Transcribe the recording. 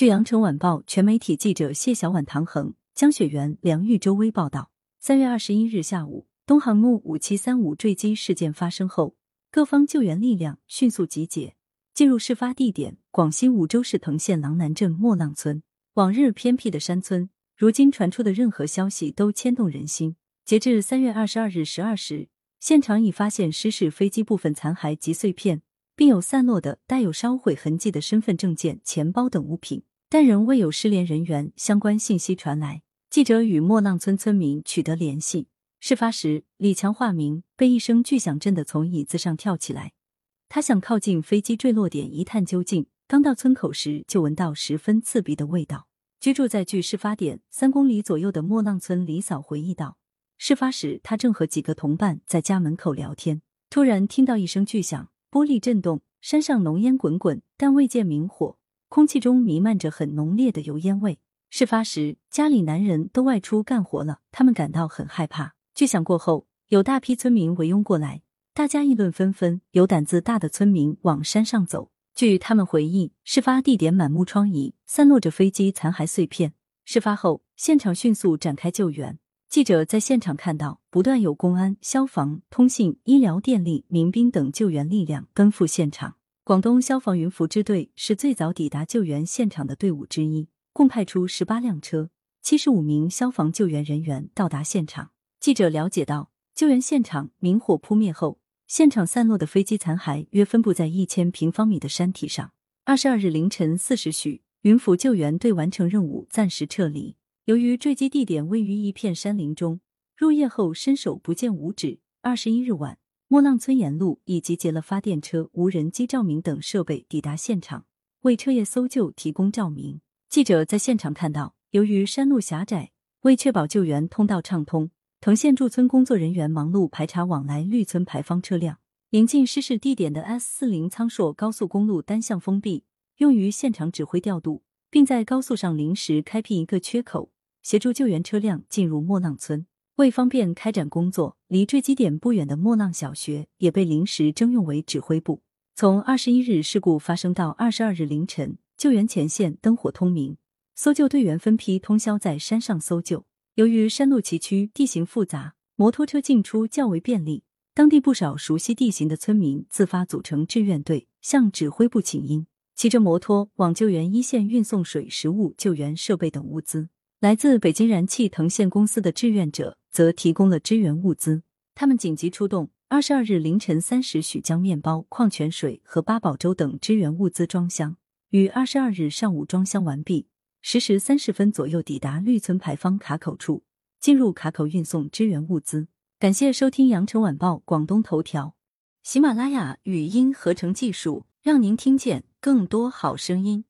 据羊城晚报全媒体记者谢小婉、唐恒、江雪媛、梁玉周微报道，三月二十一日下午，东航木五七三五坠机事件发生后，各方救援力量迅速集结，进入事发地点广西梧州市藤县狼南镇莫浪村。往日偏僻的山村，如今传出的任何消息都牵动人心。截至三月二十二日十二时，现场已发现失事飞机部分残骸及碎片。并有散落的带有烧毁痕迹的身份证件、钱包等物品，但仍未有失联人员相关信息传来。记者与莫浪村村民取得联系。事发时，李强化名被一声巨响震得从椅子上跳起来，他想靠近飞机坠落点一探究竟。刚到村口时，就闻到十分刺鼻的味道。居住在距事发点三公里左右的莫浪村李嫂回忆道：“事发时，他正和几个同伴在家门口聊天，突然听到一声巨响。”玻璃震动，山上浓烟滚滚，但未见明火，空气中弥漫着很浓烈的油烟味。事发时，家里男人都外出干活了，他们感到很害怕。巨响过后，有大批村民围拥过来，大家议论纷纷。有胆子大的村民往山上走。据他们回忆，事发地点满目疮痍，散落着飞机残骸碎片。事发后，现场迅速展开救援。记者在现场看到，不断有公安、消防、通信、医疗、电力、民兵等救援力量奔赴现场。广东消防云浮支队是最早抵达救援现场的队伍之一，共派出十八辆车、七十五名消防救援人员到达现场。记者了解到，救援现场明火扑灭后，现场散落的飞机残骸约分布在一千平方米的山体上。二十二日凌晨四时许，云浮救援队完成任务，暂时撤离。由于坠机地点位于一片山林中，入夜后伸手不见五指。二十一日晚，莫浪村沿路已集结了发电车、无人机照明等设备抵达现场，为彻夜搜救提供照明。记者在现场看到，由于山路狭窄，为确保救援通道畅通，藤县驻村工作人员忙碌排查往来绿村排方车辆。临近失事地点的 S 四零苍硕高速公路单向封闭，用于现场指挥调度，并在高速上临时开辟一个缺口。协助救援车辆进入莫浪村，为方便开展工作，离坠机点不远的莫浪小学也被临时征用为指挥部。从二十一日事故发生到二十二日凌晨，救援前线灯火通明，搜救队员分批通宵在山上搜救。由于山路崎岖、地形复杂，摩托车进出较为便利，当地不少熟悉地形的村民自发组成志愿队，向指挥部请缨，骑着摩托往救援一线运送水、食物、救援设备等物资。来自北京燃气藤县公司的志愿者则提供了支援物资，他们紧急出动，二十二日凌晨三时许将面包、矿泉水和八宝粥等支援物资装箱，于二十二日上午装箱完毕，十时三十分左右抵达绿村牌坊卡口处，进入卡口运送支援物资。感谢收听羊城晚报广东头条，喜马拉雅语音合成技术，让您听见更多好声音。